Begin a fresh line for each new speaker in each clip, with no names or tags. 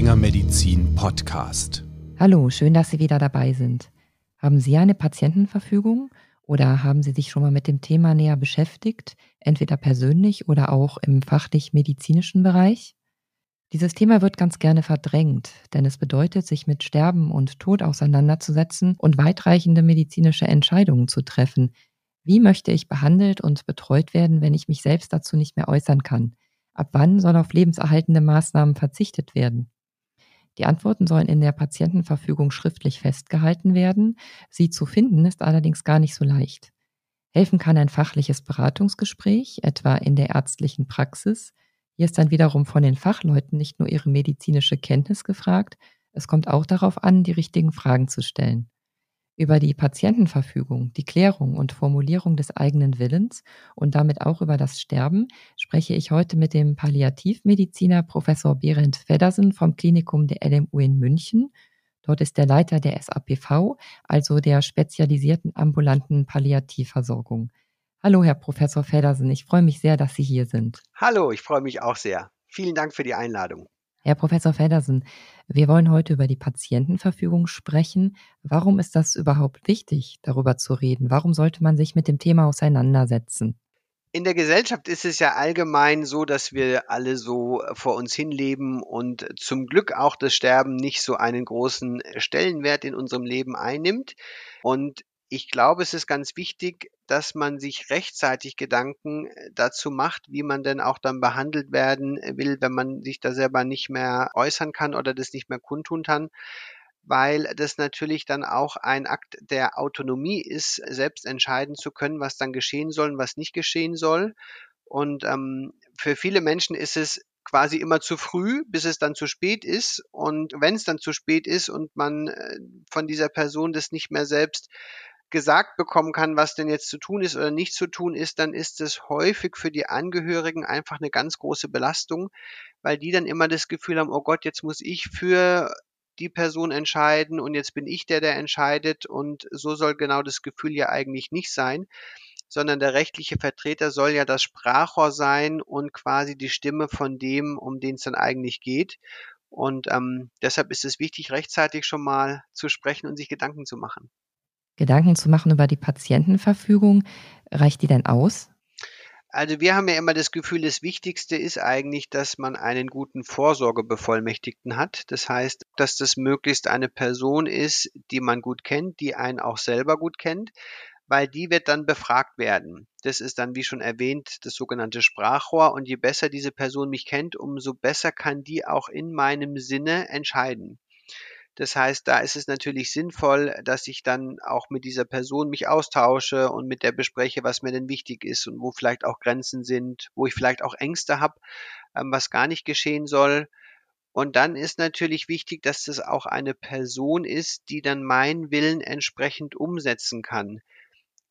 Springer Medizin Podcast.
Hallo, schön, dass Sie wieder dabei sind. Haben Sie eine Patientenverfügung oder haben Sie sich schon mal mit dem Thema näher beschäftigt, entweder persönlich oder auch im fachlich-medizinischen Bereich? Dieses Thema wird ganz gerne verdrängt, denn es bedeutet, sich mit Sterben und Tod auseinanderzusetzen und weitreichende medizinische Entscheidungen zu treffen. Wie möchte ich behandelt und betreut werden, wenn ich mich selbst dazu nicht mehr äußern kann? Ab wann soll auf lebenserhaltende Maßnahmen verzichtet werden? Die Antworten sollen in der Patientenverfügung schriftlich festgehalten werden. Sie zu finden ist allerdings gar nicht so leicht. Helfen kann ein fachliches Beratungsgespräch, etwa in der ärztlichen Praxis. Hier ist dann wiederum von den Fachleuten nicht nur ihre medizinische Kenntnis gefragt, es kommt auch darauf an, die richtigen Fragen zu stellen. Über die Patientenverfügung, die Klärung und Formulierung des eigenen Willens und damit auch über das Sterben spreche ich heute mit dem Palliativmediziner Professor Berend Feddersen vom Klinikum der LMU in München. Dort ist der Leiter der SAPV, also der spezialisierten ambulanten Palliativversorgung. Hallo, Herr Professor Feddersen, ich freue mich sehr, dass Sie hier sind.
Hallo, ich freue mich auch sehr. Vielen Dank für die Einladung.
Herr Professor Feddersen, wir wollen heute über die Patientenverfügung sprechen. Warum ist das überhaupt wichtig, darüber zu reden? Warum sollte man sich mit dem Thema auseinandersetzen?
In der Gesellschaft ist es ja allgemein so, dass wir alle so vor uns hinleben und zum Glück auch das Sterben nicht so einen großen Stellenwert in unserem Leben einnimmt. Und ich glaube, es ist ganz wichtig, dass man sich rechtzeitig Gedanken äh, dazu macht, wie man denn auch dann behandelt werden äh, will, wenn man sich da selber nicht mehr äußern kann oder das nicht mehr kundtun kann, weil das natürlich dann auch ein Akt der Autonomie ist, selbst entscheiden zu können, was dann geschehen soll und was nicht geschehen soll. Und ähm, für viele Menschen ist es quasi immer zu früh, bis es dann zu spät ist. Und wenn es dann zu spät ist und man äh, von dieser Person das nicht mehr selbst gesagt bekommen kann, was denn jetzt zu tun ist oder nicht zu tun ist, dann ist es häufig für die Angehörigen einfach eine ganz große Belastung, weil die dann immer das Gefühl haben, oh Gott, jetzt muss ich für die Person entscheiden und jetzt bin ich der, der entscheidet und so soll genau das Gefühl ja eigentlich nicht sein, sondern der rechtliche Vertreter soll ja das Sprachrohr sein und quasi die Stimme von dem, um den es dann eigentlich geht. Und ähm, deshalb ist es wichtig, rechtzeitig schon mal zu sprechen und sich Gedanken zu machen.
Gedanken zu machen über die Patientenverfügung. Reicht die denn aus?
Also wir haben ja immer das Gefühl, das Wichtigste ist eigentlich, dass man einen guten Vorsorgebevollmächtigten hat. Das heißt, dass das möglichst eine Person ist, die man gut kennt, die einen auch selber gut kennt, weil die wird dann befragt werden. Das ist dann, wie schon erwähnt, das sogenannte Sprachrohr. Und je besser diese Person mich kennt, umso besser kann die auch in meinem Sinne entscheiden. Das heißt, da ist es natürlich sinnvoll, dass ich dann auch mit dieser Person mich austausche und mit der bespreche, was mir denn wichtig ist und wo vielleicht auch Grenzen sind, wo ich vielleicht auch Ängste habe, ähm, was gar nicht geschehen soll. Und dann ist natürlich wichtig, dass das auch eine Person ist, die dann meinen Willen entsprechend umsetzen kann.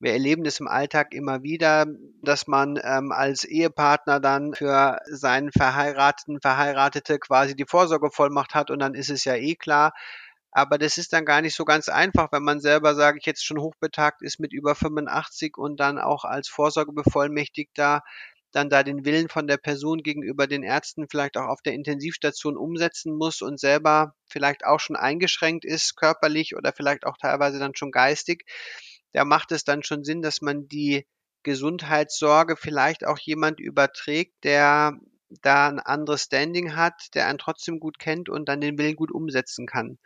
Wir erleben das im Alltag immer wieder, dass man ähm, als Ehepartner dann für seinen Verheirateten, Verheiratete quasi die Vorsorgevollmacht hat und dann ist es ja eh klar. Aber das ist dann gar nicht so ganz einfach, wenn man selber, sage ich jetzt, schon hochbetagt ist mit über 85 und dann auch als Vorsorgebevollmächtigter dann da den Willen von der Person gegenüber den Ärzten vielleicht auch auf der Intensivstation umsetzen muss und selber vielleicht auch schon eingeschränkt ist, körperlich oder vielleicht auch teilweise dann schon geistig da macht es dann schon Sinn, dass man die Gesundheitssorge vielleicht auch jemand überträgt, der da ein anderes Standing hat, der einen trotzdem gut kennt und dann den Willen gut umsetzen kann.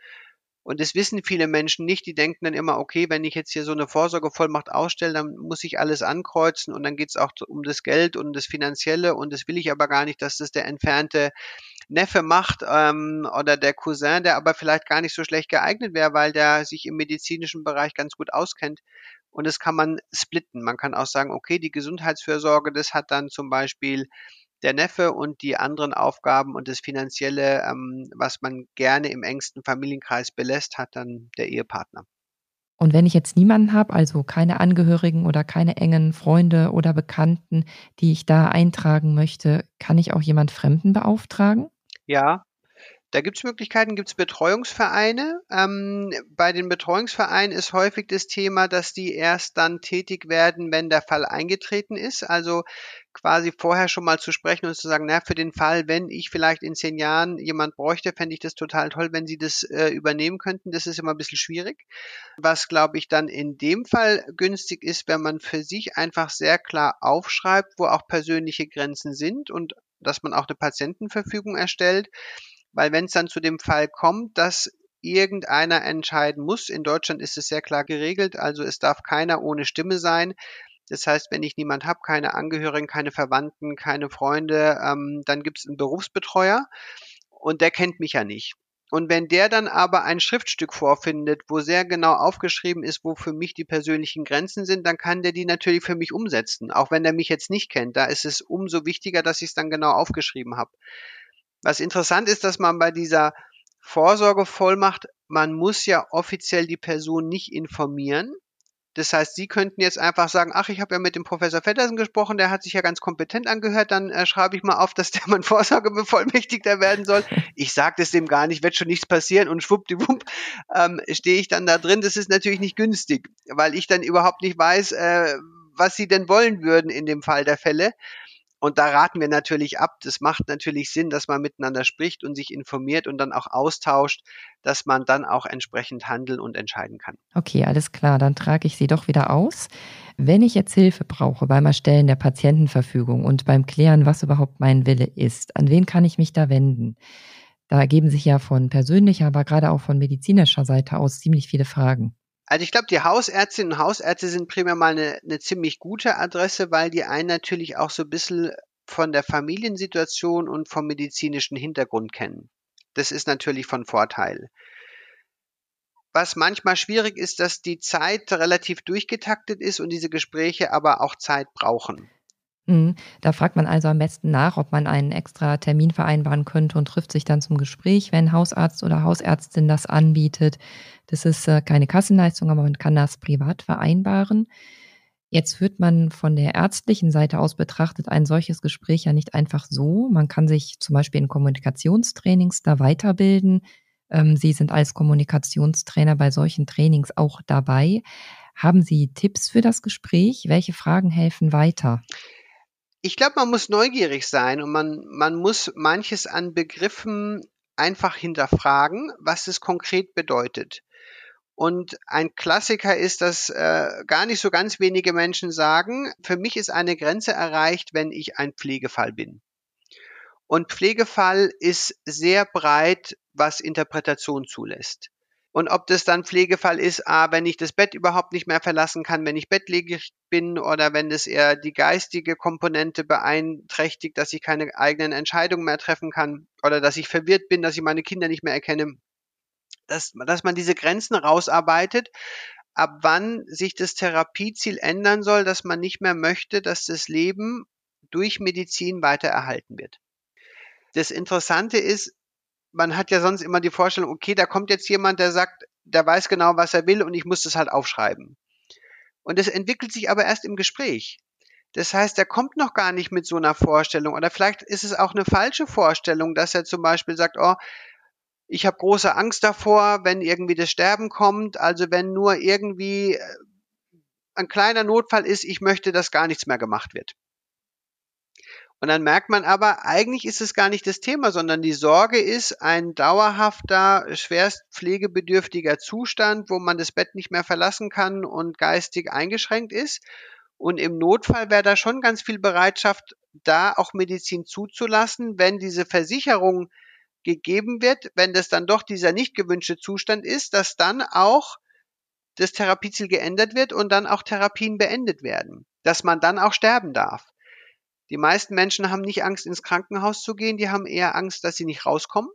Und das wissen viele Menschen nicht. Die denken dann immer, okay, wenn ich jetzt hier so eine Vorsorgevollmacht ausstelle, dann muss ich alles ankreuzen und dann geht es auch um das Geld und das Finanzielle und das will ich aber gar nicht, dass das der entfernte Neffe macht ähm, oder der Cousin, der aber vielleicht gar nicht so schlecht geeignet wäre, weil der sich im medizinischen Bereich ganz gut auskennt. Und das kann man splitten. Man kann auch sagen, okay, die Gesundheitsfürsorge, das hat dann zum Beispiel der Neffe und die anderen Aufgaben und das Finanzielle, ähm, was man gerne im engsten Familienkreis belässt, hat dann der Ehepartner.
Und wenn ich jetzt niemanden habe, also keine Angehörigen oder keine engen Freunde oder Bekannten, die ich da eintragen möchte, kann ich auch jemand Fremden beauftragen?
Ja, Da gibt es Möglichkeiten, gibt es Betreuungsvereine. Ähm, bei den Betreuungsvereinen ist häufig das Thema, dass die erst dann tätig werden, wenn der Fall eingetreten ist. Also quasi vorher schon mal zu sprechen und zu sagen, na, für den Fall, wenn ich vielleicht in zehn Jahren jemand bräuchte, fände ich das total toll, wenn Sie das äh, übernehmen könnten. Das ist immer ein bisschen schwierig. Was, glaube ich, dann in dem Fall günstig ist, wenn man für sich einfach sehr klar aufschreibt, wo auch persönliche Grenzen sind und dass man auch eine Patientenverfügung erstellt weil wenn es dann zu dem Fall kommt, dass irgendeiner entscheiden muss, in Deutschland ist es sehr klar geregelt, also es darf keiner ohne Stimme sein. Das heißt, wenn ich niemand habe, keine Angehörigen, keine Verwandten, keine Freunde, ähm, dann gibt es einen Berufsbetreuer und der kennt mich ja nicht. Und wenn der dann aber ein Schriftstück vorfindet, wo sehr genau aufgeschrieben ist, wo für mich die persönlichen Grenzen sind, dann kann der die natürlich für mich umsetzen, auch wenn er mich jetzt nicht kennt. Da ist es umso wichtiger, dass ich es dann genau aufgeschrieben habe. Was interessant ist, dass man bei dieser Vorsorgevollmacht, man muss ja offiziell die Person nicht informieren. Das heißt, Sie könnten jetzt einfach sagen, ach, ich habe ja mit dem Professor Feddersen gesprochen, der hat sich ja ganz kompetent angehört, dann äh, schreibe ich mal auf, dass der mein Vorsorgebevollmächtigter werden soll. Ich sage das dem gar nicht, wird schon nichts passieren und schwuppdiwupp ähm, stehe ich dann da drin. Das ist natürlich nicht günstig, weil ich dann überhaupt nicht weiß, äh, was Sie denn wollen würden in dem Fall der Fälle. Und da raten wir natürlich ab. Das macht natürlich Sinn, dass man miteinander spricht und sich informiert und dann auch austauscht, dass man dann auch entsprechend handeln und entscheiden kann.
Okay, alles klar. Dann trage ich Sie doch wieder aus. Wenn ich jetzt Hilfe brauche beim Erstellen der Patientenverfügung und beim Klären, was überhaupt mein Wille ist, an wen kann ich mich da wenden? Da ergeben sich ja von persönlicher, aber gerade auch von medizinischer Seite aus ziemlich viele Fragen.
Also ich glaube, die Hausärztinnen und Hausärzte sind primär mal eine, eine ziemlich gute Adresse, weil die einen natürlich auch so ein bisschen von der Familiensituation und vom medizinischen Hintergrund kennen. Das ist natürlich von Vorteil. Was manchmal schwierig ist, dass die Zeit relativ durchgetaktet ist und diese Gespräche aber auch Zeit brauchen.
Mhm. Da fragt man also am besten nach, ob man einen extra Termin vereinbaren könnte und trifft sich dann zum Gespräch, wenn Hausarzt oder Hausärztin das anbietet. Das ist äh, keine Kassenleistung, aber man kann das privat vereinbaren. Jetzt führt man von der ärztlichen Seite aus betrachtet ein solches Gespräch ja nicht einfach so. Man kann sich zum Beispiel in Kommunikationstrainings da weiterbilden. Ähm, Sie sind als Kommunikationstrainer bei solchen Trainings auch dabei. Haben Sie Tipps für das Gespräch? Welche Fragen helfen weiter?
Ich glaube, man muss neugierig sein und man, man muss manches an Begriffen einfach hinterfragen, was es konkret bedeutet. Und ein Klassiker ist, dass äh, gar nicht so ganz wenige Menschen sagen, für mich ist eine Grenze erreicht, wenn ich ein Pflegefall bin. Und Pflegefall ist sehr breit, was Interpretation zulässt. Und ob das dann Pflegefall ist, ah, wenn ich das Bett überhaupt nicht mehr verlassen kann, wenn ich bettlägerig bin oder wenn es eher die geistige Komponente beeinträchtigt, dass ich keine eigenen Entscheidungen mehr treffen kann oder dass ich verwirrt bin, dass ich meine Kinder nicht mehr erkenne, dass, dass man diese Grenzen rausarbeitet, ab wann sich das Therapieziel ändern soll, dass man nicht mehr möchte, dass das Leben durch Medizin weiter erhalten wird. Das Interessante ist, man hat ja sonst immer die Vorstellung, okay, da kommt jetzt jemand, der sagt, der weiß genau, was er will und ich muss das halt aufschreiben. Und es entwickelt sich aber erst im Gespräch. Das heißt, er kommt noch gar nicht mit so einer Vorstellung. Oder vielleicht ist es auch eine falsche Vorstellung, dass er zum Beispiel sagt, oh, ich habe große Angst davor, wenn irgendwie das Sterben kommt. Also wenn nur irgendwie äh, ein kleiner Notfall ist, ich möchte, dass gar nichts mehr gemacht wird. Und dann merkt man aber, eigentlich ist es gar nicht das Thema, sondern die Sorge ist ein dauerhafter, schwerst pflegebedürftiger Zustand, wo man das Bett nicht mehr verlassen kann und geistig eingeschränkt ist. Und im Notfall wäre da schon ganz viel Bereitschaft, da auch Medizin zuzulassen, wenn diese Versicherung gegeben wird, wenn das dann doch dieser nicht gewünschte Zustand ist, dass dann auch das Therapieziel geändert wird und dann auch Therapien beendet werden, dass man dann auch sterben darf. Die meisten Menschen haben nicht Angst, ins Krankenhaus zu gehen, die haben eher Angst, dass sie nicht rauskommen.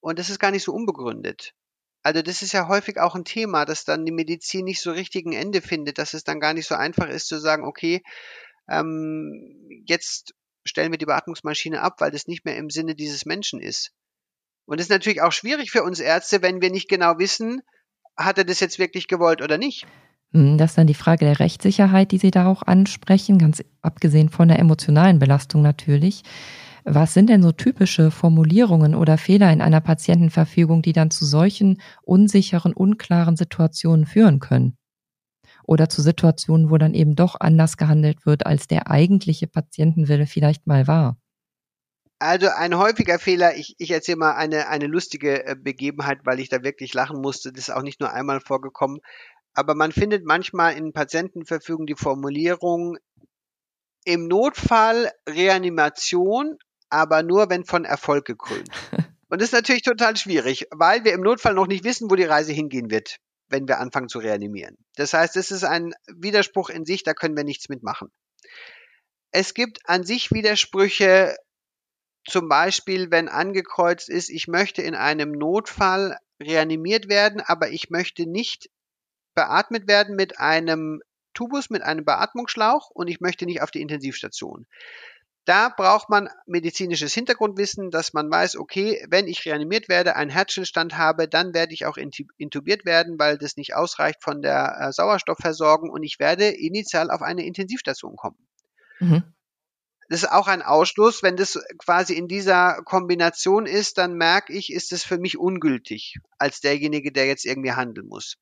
Und das ist gar nicht so unbegründet. Also das ist ja häufig auch ein Thema, dass dann die Medizin nicht so richtig ein Ende findet, dass es dann gar nicht so einfach ist zu sagen, okay, ähm, jetzt stellen wir die Beatmungsmaschine ab, weil das nicht mehr im Sinne dieses Menschen ist. Und es ist natürlich auch schwierig für uns Ärzte, wenn wir nicht genau wissen, hat er das jetzt wirklich gewollt oder nicht.
Hm, das ist dann die Frage der Rechtssicherheit, die Sie da auch ansprechen, ganz abgesehen von der emotionalen Belastung natürlich. Was sind denn so typische Formulierungen oder Fehler in einer Patientenverfügung, die dann zu solchen unsicheren, unklaren Situationen führen können? Oder zu Situationen, wo dann eben doch anders gehandelt wird, als der eigentliche Patientenwille vielleicht mal war?
Also ein häufiger Fehler, ich, ich erzähle mal eine, eine lustige äh, Begebenheit, weil ich da wirklich lachen musste. Das ist auch nicht nur einmal vorgekommen. Aber man findet manchmal in Patientenverfügung die Formulierung im Notfall Reanimation, aber nur wenn von Erfolg gekrönt. Und das ist natürlich total schwierig, weil wir im Notfall noch nicht wissen, wo die Reise hingehen wird, wenn wir anfangen zu reanimieren. Das heißt, es ist ein Widerspruch in sich, da können wir nichts mitmachen. Es gibt an sich Widersprüche, zum Beispiel, wenn angekreuzt ist, ich möchte in einem Notfall reanimiert werden, aber ich möchte nicht beatmet werden mit einem Tubus, mit einem Beatmungsschlauch und ich möchte nicht auf die Intensivstation. Da braucht man medizinisches Hintergrundwissen, dass man weiß, okay, wenn ich reanimiert werde, einen Herzstillstand habe, dann werde ich auch intubiert werden, weil das nicht ausreicht von der äh, Sauerstoffversorgung und ich werde initial auf eine Intensivstation kommen. Mhm. Das ist auch ein Ausschluss. Wenn das quasi in dieser Kombination ist, dann merke ich, ist es für mich ungültig als derjenige, der jetzt irgendwie handeln muss.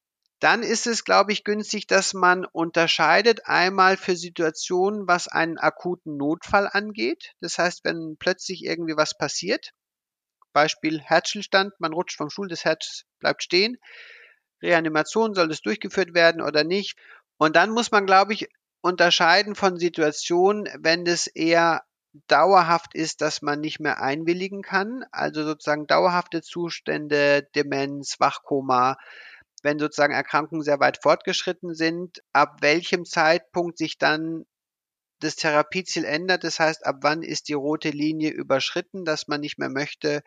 Dann ist es, glaube ich, günstig, dass man unterscheidet einmal für Situationen, was einen akuten Notfall angeht. Das heißt, wenn plötzlich irgendwie was passiert, Beispiel Herzstillstand, man rutscht vom Stuhl, das Herz bleibt stehen. Reanimation, soll das durchgeführt werden oder nicht? Und dann muss man, glaube ich, unterscheiden von Situationen, wenn es eher dauerhaft ist, dass man nicht mehr einwilligen kann, also sozusagen dauerhafte Zustände, Demenz, Wachkoma, wenn sozusagen Erkrankungen sehr weit fortgeschritten sind, ab welchem Zeitpunkt sich dann das Therapieziel ändert. Das heißt, ab wann ist die rote Linie überschritten, dass man nicht mehr möchte,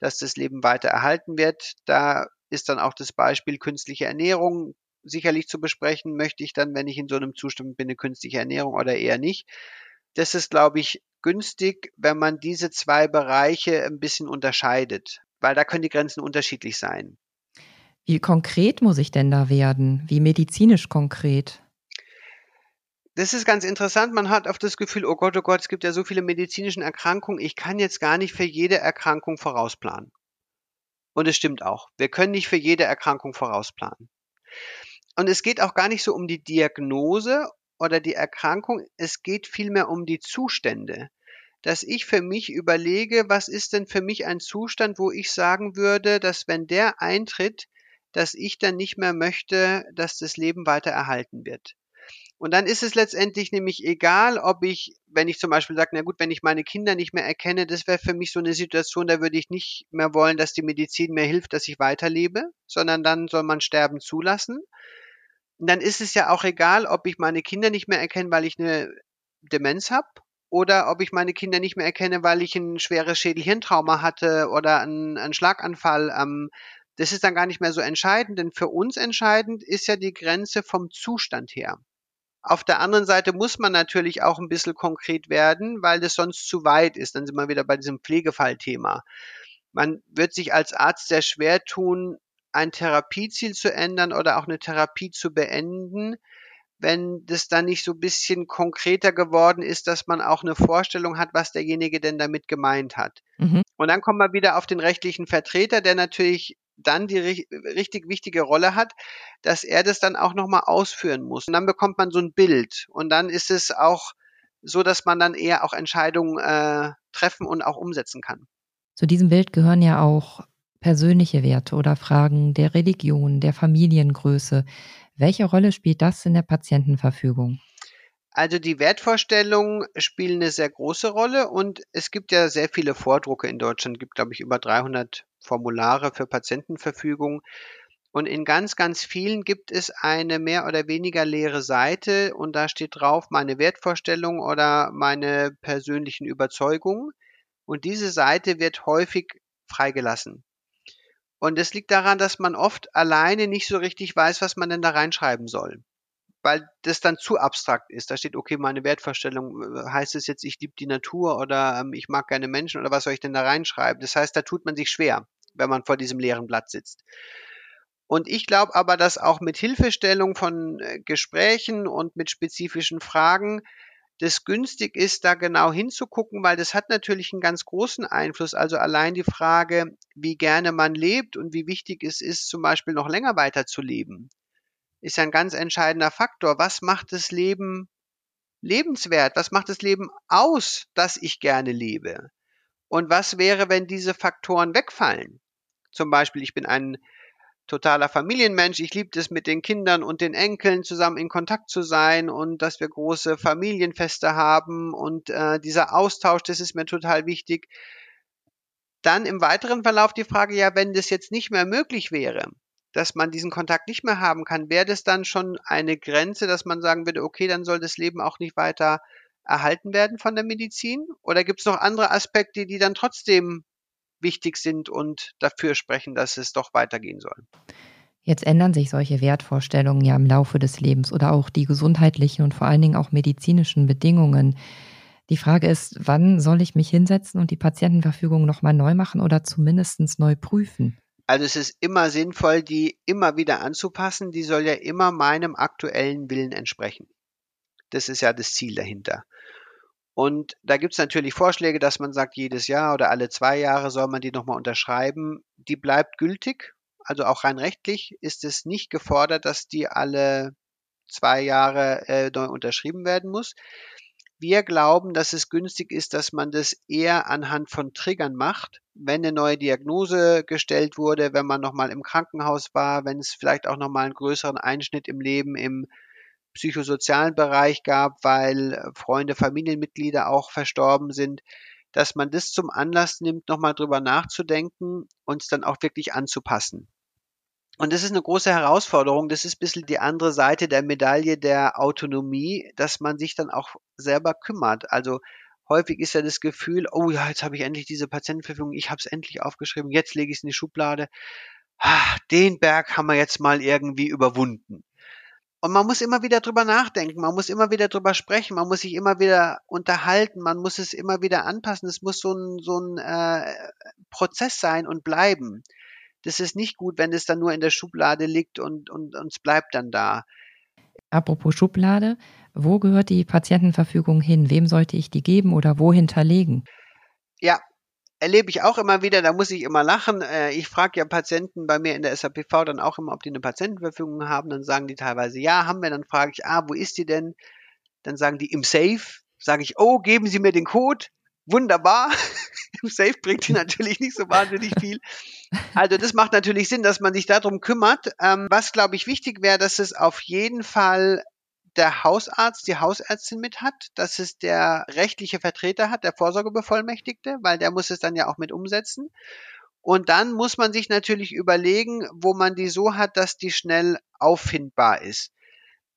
dass das Leben weiter erhalten wird. Da ist dann auch das Beispiel künstliche Ernährung sicherlich zu besprechen. Möchte ich dann, wenn ich in so einem Zustand bin, eine künstliche Ernährung oder eher nicht? Das ist, glaube ich, günstig, wenn man diese zwei Bereiche ein bisschen unterscheidet, weil da können die Grenzen unterschiedlich sein.
Wie konkret muss ich denn da werden? Wie medizinisch konkret?
Das ist ganz interessant. Man hat oft das Gefühl, oh Gott, oh Gott, es gibt ja so viele medizinische Erkrankungen. Ich kann jetzt gar nicht für jede Erkrankung vorausplanen. Und es stimmt auch. Wir können nicht für jede Erkrankung vorausplanen. Und es geht auch gar nicht so um die Diagnose oder die Erkrankung. Es geht vielmehr um die Zustände. Dass ich für mich überlege, was ist denn für mich ein Zustand, wo ich sagen würde, dass wenn der eintritt, dass ich dann nicht mehr möchte, dass das Leben weiter erhalten wird. Und dann ist es letztendlich nämlich egal, ob ich, wenn ich zum Beispiel sage, na gut, wenn ich meine Kinder nicht mehr erkenne, das wäre für mich so eine Situation, da würde ich nicht mehr wollen, dass die Medizin mir hilft, dass ich weiterlebe, sondern dann soll man Sterben zulassen. Und dann ist es ja auch egal, ob ich meine Kinder nicht mehr erkenne, weil ich eine Demenz habe oder ob ich meine Kinder nicht mehr erkenne, weil ich ein schweres Schädelhirntrauma hatte oder einen, einen Schlaganfall. Ähm, das ist dann gar nicht mehr so entscheidend, denn für uns entscheidend ist ja die Grenze vom Zustand her. Auf der anderen Seite muss man natürlich auch ein bisschen konkret werden, weil das sonst zu weit ist. Dann sind wir wieder bei diesem Pflegefallthema. Man wird sich als Arzt sehr schwer tun, ein Therapieziel zu ändern oder auch eine Therapie zu beenden, wenn das dann nicht so ein bisschen konkreter geworden ist, dass man auch eine Vorstellung hat, was derjenige denn damit gemeint hat. Mhm. Und dann kommen wir wieder auf den rechtlichen Vertreter, der natürlich dann die richtig wichtige Rolle hat, dass er das dann auch nochmal ausführen muss. Und dann bekommt man so ein Bild. Und dann ist es auch so, dass man dann eher auch Entscheidungen äh, treffen und auch umsetzen kann.
Zu diesem Bild gehören ja auch persönliche Werte oder Fragen der Religion, der Familiengröße. Welche Rolle spielt das in der Patientenverfügung?
Also die Wertvorstellungen spielen eine sehr große Rolle und es gibt ja sehr viele Vordrucke in Deutschland. Es gibt, glaube ich, über 300 Formulare für Patientenverfügung. Und in ganz, ganz vielen gibt es eine mehr oder weniger leere Seite und da steht drauf meine Wertvorstellung oder meine persönlichen Überzeugungen. Und diese Seite wird häufig freigelassen. Und es liegt daran, dass man oft alleine nicht so richtig weiß, was man denn da reinschreiben soll weil das dann zu abstrakt ist. Da steht, okay, meine Wertvorstellung, äh, heißt es jetzt, ich liebe die Natur oder ähm, ich mag gerne Menschen oder was soll ich denn da reinschreiben? Das heißt, da tut man sich schwer, wenn man vor diesem leeren Blatt sitzt. Und ich glaube aber, dass auch mit Hilfestellung von äh, Gesprächen und mit spezifischen Fragen das günstig ist, da genau hinzugucken, weil das hat natürlich einen ganz großen Einfluss. Also allein die Frage, wie gerne man lebt und wie wichtig es ist, zum Beispiel noch länger weiter zu leben, ist ein ganz entscheidender Faktor. Was macht das Leben lebenswert? Was macht das Leben aus, dass ich gerne lebe? Und was wäre, wenn diese Faktoren wegfallen? Zum Beispiel, ich bin ein totaler Familienmensch. Ich liebe es, mit den Kindern und den Enkeln zusammen in Kontakt zu sein und dass wir große Familienfeste haben und äh, dieser Austausch, das ist mir total wichtig. Dann im weiteren Verlauf die Frage, ja, wenn das jetzt nicht mehr möglich wäre, dass man diesen Kontakt nicht mehr haben kann, wäre das dann schon eine Grenze, dass man sagen würde, okay, dann soll das Leben auch nicht weiter erhalten werden von der Medizin? Oder gibt es noch andere Aspekte, die dann trotzdem wichtig sind und dafür sprechen, dass es doch weitergehen soll.
Jetzt ändern sich solche Wertvorstellungen ja im Laufe des Lebens oder auch die gesundheitlichen und vor allen Dingen auch medizinischen Bedingungen. Die Frage ist, wann soll ich mich hinsetzen und die Patientenverfügung nochmal neu machen oder zumindest neu prüfen?
Also es ist immer sinnvoll, die immer wieder anzupassen. Die soll ja immer meinem aktuellen Willen entsprechen. Das ist ja das Ziel dahinter. Und da gibt es natürlich Vorschläge, dass man sagt, jedes Jahr oder alle zwei Jahre soll man die nochmal unterschreiben. Die bleibt gültig. Also auch rein rechtlich ist es nicht gefordert, dass die alle zwei Jahre äh, neu unterschrieben werden muss. Wir glauben, dass es günstig ist, dass man das eher anhand von Triggern macht. Wenn eine neue Diagnose gestellt wurde, wenn man nochmal im Krankenhaus war, wenn es vielleicht auch nochmal einen größeren Einschnitt im Leben im psychosozialen Bereich gab, weil äh, Freunde, Familienmitglieder auch verstorben sind, dass man das zum Anlass nimmt, nochmal drüber nachzudenken und es dann auch wirklich anzupassen. Und das ist eine große Herausforderung. Das ist ein bisschen die andere Seite der Medaille der Autonomie, dass man sich dann auch selber kümmert. Also häufig ist ja das Gefühl, oh ja, jetzt habe ich endlich diese Patientenverfügung, ich habe es endlich aufgeschrieben, jetzt lege ich es in die Schublade. Ah, den Berg haben wir jetzt mal irgendwie überwunden. Und man muss immer wieder drüber nachdenken, man muss immer wieder drüber sprechen, man muss sich immer wieder unterhalten, man muss es immer wieder anpassen. Es muss so ein, so ein äh, Prozess sein und bleiben. Das ist nicht gut, wenn es dann nur in der Schublade liegt und, und, und es bleibt dann da.
Apropos Schublade, wo gehört die Patientenverfügung hin? Wem sollte ich die geben oder wo hinterlegen?
Ja, erlebe ich auch immer wieder, da muss ich immer lachen. Äh, ich frage ja Patienten bei mir in der SAPV dann auch immer, ob die eine Patientenverfügung haben. Dann sagen die teilweise, ja, haben wir. Dann frage ich, ah, wo ist die denn? Dann sagen die im Safe. Sage ich, oh, geben Sie mir den Code. Wunderbar. Im Safe bringt die natürlich nicht so wahnsinnig viel. Also das macht natürlich Sinn, dass man sich darum kümmert. Ähm, was, glaube ich, wichtig wäre, dass es auf jeden Fall der Hausarzt, die Hausärztin mit hat, dass es der rechtliche Vertreter hat, der Vorsorgebevollmächtigte, weil der muss es dann ja auch mit umsetzen. Und dann muss man sich natürlich überlegen, wo man die so hat, dass die schnell auffindbar ist.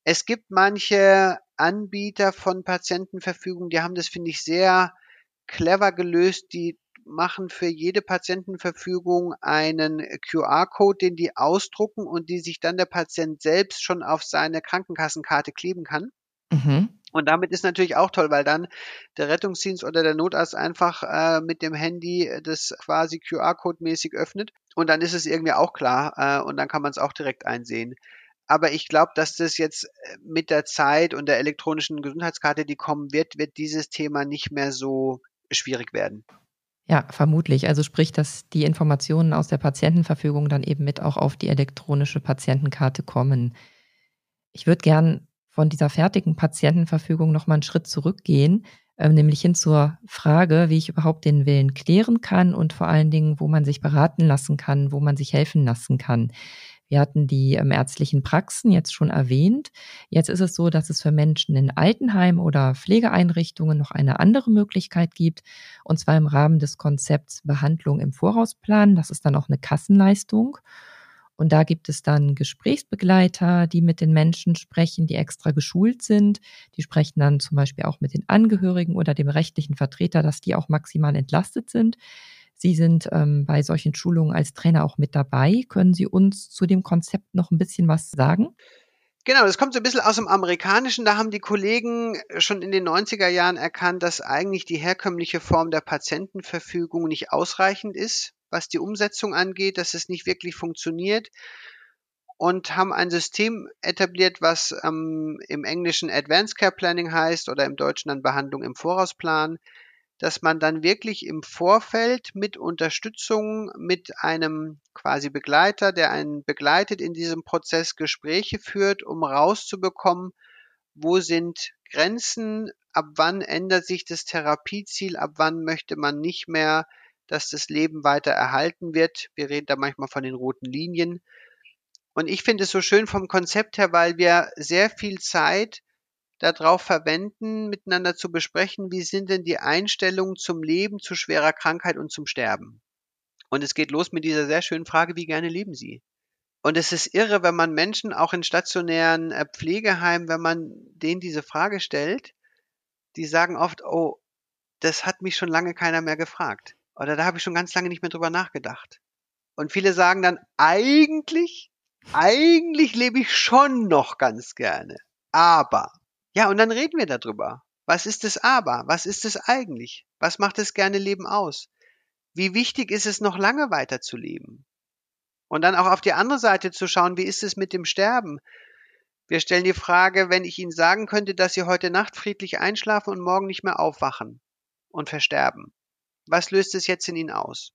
Es gibt manche Anbieter von Patientenverfügung, die haben das, finde ich, sehr clever gelöst. Die machen für jede Patientenverfügung einen QR-Code, den die ausdrucken und die sich dann der Patient selbst schon auf seine Krankenkassenkarte kleben kann. Mhm. Und damit ist natürlich auch toll, weil dann der Rettungsdienst oder der Notarzt einfach äh, mit dem Handy das quasi QR-Code-mäßig öffnet und dann ist es irgendwie auch klar äh, und dann kann man es auch direkt einsehen. Aber ich glaube, dass das jetzt äh, mit der Zeit und der elektronischen Gesundheitskarte, die kommen wird, wird dieses Thema nicht mehr so schwierig werden.
Ja, vermutlich. Also sprich, dass die Informationen aus der Patientenverfügung dann eben mit auch auf die elektronische Patientenkarte kommen. Ich würde gern von dieser fertigen Patientenverfügung noch mal einen Schritt zurückgehen, äh, nämlich hin zur Frage, wie ich überhaupt den Willen klären kann und vor allen Dingen, wo man sich beraten lassen kann, wo man sich helfen lassen kann. Wir hatten die ähm, ärztlichen Praxen jetzt schon erwähnt. Jetzt ist es so, dass es für Menschen in Altenheim oder Pflegeeinrichtungen noch eine andere Möglichkeit gibt, und zwar im Rahmen des Konzepts Behandlung im Vorausplan. Das ist dann auch eine Kassenleistung. Und da gibt es dann Gesprächsbegleiter, die mit den Menschen sprechen, die extra geschult sind. Die sprechen dann zum Beispiel auch mit den Angehörigen oder dem rechtlichen Vertreter, dass die auch maximal entlastet sind. Sie sind ähm, bei solchen Schulungen als Trainer auch mit dabei. Können Sie uns zu dem Konzept noch ein bisschen was sagen?
Genau, das kommt so ein bisschen aus dem Amerikanischen. Da haben die Kollegen schon in den 90er Jahren erkannt, dass eigentlich die herkömmliche Form der Patientenverfügung nicht ausreichend ist, was die Umsetzung angeht, dass es nicht wirklich funktioniert. und haben ein System etabliert, was ähm, im Englischen Advanced Care Planning heißt oder im Deutschen dann Behandlung im Vorausplan, dass man dann wirklich im Vorfeld mit Unterstützung mit einem quasi Begleiter, der einen begleitet in diesem Prozess Gespräche führt, um rauszubekommen, wo sind Grenzen, ab wann ändert sich das Therapieziel, ab wann möchte man nicht mehr, dass das Leben weiter erhalten wird. Wir reden da manchmal von den roten Linien. Und ich finde es so schön vom Konzept her, weil wir sehr viel Zeit darauf verwenden, miteinander zu besprechen, wie sind denn die Einstellungen zum Leben, zu schwerer Krankheit und zum Sterben. Und es geht los mit dieser sehr schönen Frage, wie gerne leben Sie? Und es ist irre, wenn man Menschen auch in stationären äh, Pflegeheimen, wenn man denen diese Frage stellt, die sagen oft, oh, das hat mich schon lange keiner mehr gefragt. Oder da habe ich schon ganz lange nicht mehr drüber nachgedacht. Und viele sagen dann, eigentlich eigentlich lebe ich schon noch ganz gerne. Aber. Ja, und dann reden wir darüber. Was ist das Aber? Was ist es eigentlich? Was macht das gerne Leben aus? Wie wichtig ist es noch lange weiterzuleben? Und dann auch auf die andere Seite zu schauen, wie ist es mit dem Sterben? Wir stellen die Frage, wenn ich Ihnen sagen könnte, dass Sie heute Nacht friedlich einschlafen und morgen nicht mehr aufwachen und versterben. Was löst es jetzt in Ihnen aus?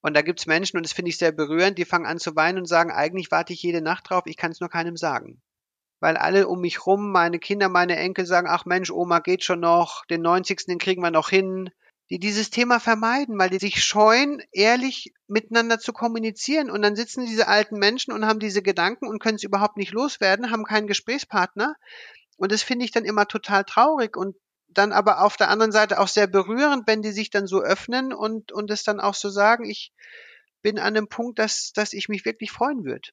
Und da gibt's Menschen, und das finde ich sehr berührend, die fangen an zu weinen und sagen, eigentlich warte ich jede Nacht drauf, ich kann es nur keinem sagen. Weil alle um mich rum, meine Kinder, meine Enkel sagen, ach Mensch, Oma geht schon noch, den 90. den kriegen wir noch hin. Die dieses Thema vermeiden, weil die sich scheuen, ehrlich miteinander zu kommunizieren. Und dann sitzen diese alten Menschen und haben diese Gedanken und können es überhaupt nicht loswerden, haben keinen Gesprächspartner. Und das finde ich dann immer total traurig. Und dann aber auf der anderen Seite auch sehr berührend, wenn die sich dann so öffnen und, und es dann auch so sagen, ich bin an einem Punkt, dass, dass ich mich wirklich freuen würde,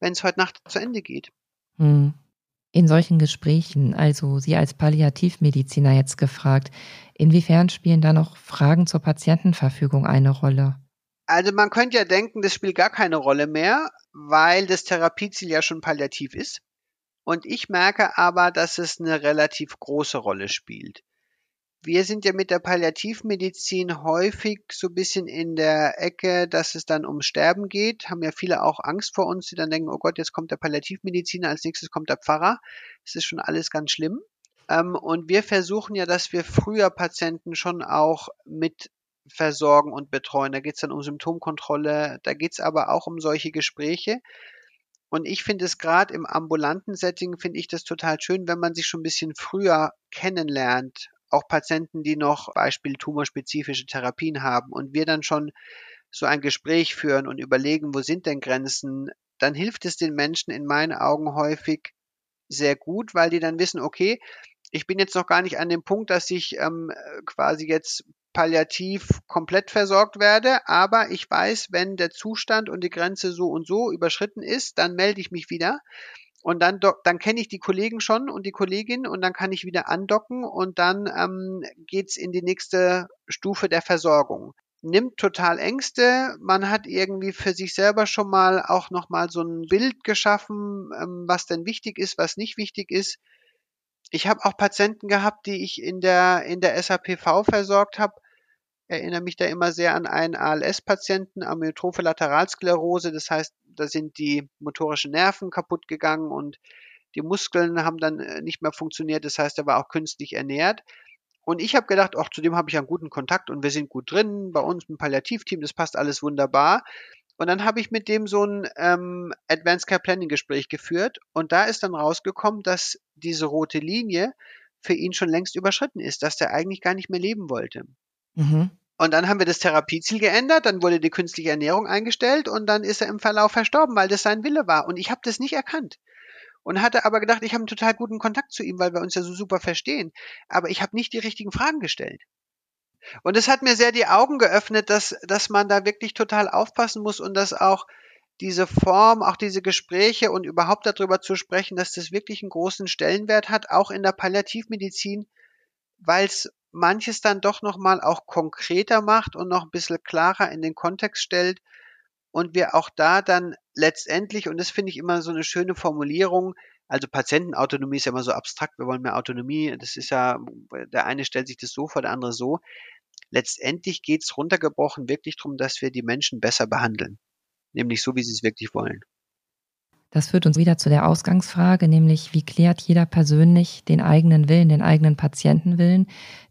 wenn es heute Nacht zu Ende geht.
Hm. In solchen Gesprächen, also Sie als Palliativmediziner jetzt gefragt, inwiefern spielen da noch Fragen zur Patientenverfügung eine Rolle?
Also man könnte ja denken, das spielt gar keine Rolle mehr, weil das Therapieziel ja schon palliativ ist. Und ich merke aber, dass es eine relativ große Rolle spielt. Wir sind ja mit der Palliativmedizin häufig so ein bisschen in der Ecke, dass es dann um Sterben geht. Haben ja viele auch Angst vor uns, die dann denken, oh Gott, jetzt kommt der Palliativmediziner, als nächstes kommt der Pfarrer. Es ist schon alles ganz schlimm. Ähm, und wir versuchen ja, dass wir früher Patienten schon auch mit versorgen und betreuen. Da geht es dann um Symptomkontrolle, da geht es aber auch um solche Gespräche. Und ich finde es gerade im ambulanten Setting, finde ich das total schön, wenn man sich schon ein bisschen früher kennenlernt. Auch Patienten, die noch Beispiel tumorspezifische Therapien haben und wir dann schon so ein Gespräch führen und überlegen, wo sind denn Grenzen, dann hilft es den Menschen in meinen Augen häufig sehr gut, weil die dann wissen, okay, ich bin jetzt noch gar nicht an dem Punkt, dass ich ähm, quasi jetzt palliativ komplett versorgt werde, aber ich weiß, wenn der Zustand und die Grenze so und so überschritten ist, dann melde ich mich wieder und dann, dann kenne ich die Kollegen schon und die Kollegin und dann kann ich wieder andocken und dann ähm, geht's in die nächste Stufe der Versorgung. Nimmt total Ängste. Man hat irgendwie für sich selber schon mal auch nochmal so ein Bild geschaffen, ähm, was denn wichtig ist, was nicht wichtig ist. Ich habe auch Patienten gehabt, die ich in der in der SAPV versorgt habe, erinnere mich da immer sehr an einen ALS-Patienten, Amyotrophe Lateralsklerose. Das heißt, da sind die motorischen Nerven kaputt gegangen und die Muskeln haben dann äh, nicht mehr funktioniert. Das heißt, er war auch künstlich ernährt. Und ich habe gedacht, auch zu dem habe ich einen guten Kontakt und wir sind gut drin. Bei uns im Palliativteam, das passt alles wunderbar. Und dann habe ich mit dem so ein ähm, Advanced Care Planning Gespräch geführt und da ist dann rausgekommen, dass diese rote Linie für ihn schon längst überschritten ist, dass der eigentlich gar nicht mehr leben wollte. Mhm. Und dann haben wir das Therapieziel geändert, dann wurde die künstliche Ernährung eingestellt und dann ist er im Verlauf verstorben, weil das sein Wille war. Und ich habe das nicht erkannt. Und hatte aber gedacht, ich habe einen total guten Kontakt zu ihm, weil wir uns ja so super verstehen. Aber ich habe nicht die richtigen Fragen gestellt. Und es hat mir sehr die Augen geöffnet, dass, dass man da wirklich total aufpassen muss und dass auch diese Form, auch diese Gespräche und überhaupt darüber zu sprechen, dass das wirklich einen großen Stellenwert hat, auch in der Palliativmedizin, weil es manches dann doch nochmal auch konkreter macht und noch ein bisschen klarer in den Kontext stellt und wir auch da dann letztendlich, und das finde ich immer so eine schöne Formulierung, also Patientenautonomie ist ja immer so abstrakt, wir wollen mehr Autonomie, das ist ja, der eine stellt sich das so vor, der andere so. Letztendlich geht es runtergebrochen wirklich darum, dass wir die Menschen besser behandeln, nämlich so, wie sie es wirklich wollen.
Das führt uns wieder zu der Ausgangsfrage, nämlich wie klärt jeder persönlich den eigenen Willen, den eigenen Patientenwillen?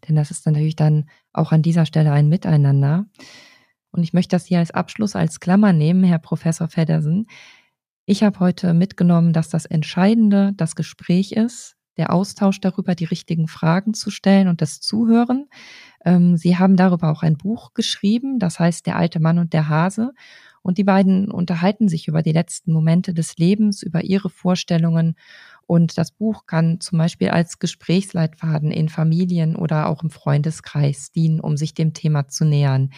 Denn das ist natürlich dann auch an dieser Stelle ein Miteinander. Und ich möchte das hier als Abschluss, als Klammer nehmen, Herr Professor Feddersen. Ich habe heute mitgenommen, dass das Entscheidende das Gespräch ist, der Austausch darüber, die richtigen Fragen zu stellen und das Zuhören. Ähm, Sie haben darüber auch ein Buch geschrieben, das heißt Der alte Mann und der Hase. Und die beiden unterhalten sich über die letzten Momente des Lebens, über ihre Vorstellungen. Und das Buch kann zum Beispiel als Gesprächsleitfaden in Familien oder auch im Freundeskreis dienen, um sich dem Thema zu nähern.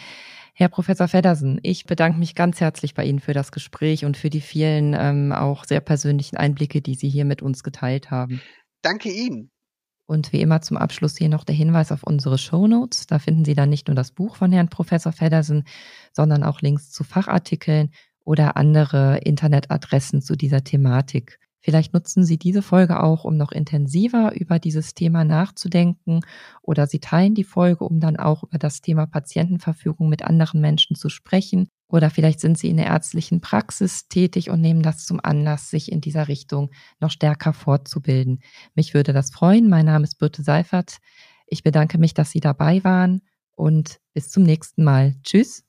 Herr Professor Feddersen, ich bedanke mich ganz herzlich bei Ihnen für das Gespräch und für die vielen ähm, auch sehr persönlichen Einblicke, die Sie hier mit uns geteilt haben.
Danke Ihnen.
Und wie immer zum Abschluss hier noch der Hinweis auf unsere Show Notes. Da finden Sie dann nicht nur das Buch von Herrn Professor Feddersen, sondern auch Links zu Fachartikeln oder andere Internetadressen zu dieser Thematik. Vielleicht nutzen Sie diese Folge auch, um noch intensiver über dieses Thema nachzudenken oder Sie teilen die Folge, um dann auch über das Thema Patientenverfügung mit anderen Menschen zu sprechen. Oder vielleicht sind Sie in der ärztlichen Praxis tätig und nehmen das zum Anlass, sich in dieser Richtung noch stärker fortzubilden. Mich würde das freuen. Mein Name ist Birte Seifert. Ich bedanke mich, dass Sie dabei waren und bis zum nächsten Mal. Tschüss.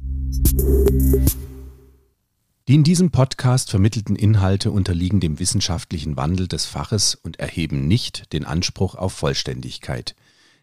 Die in diesem Podcast vermittelten Inhalte unterliegen dem wissenschaftlichen Wandel des Faches und erheben nicht den Anspruch auf Vollständigkeit.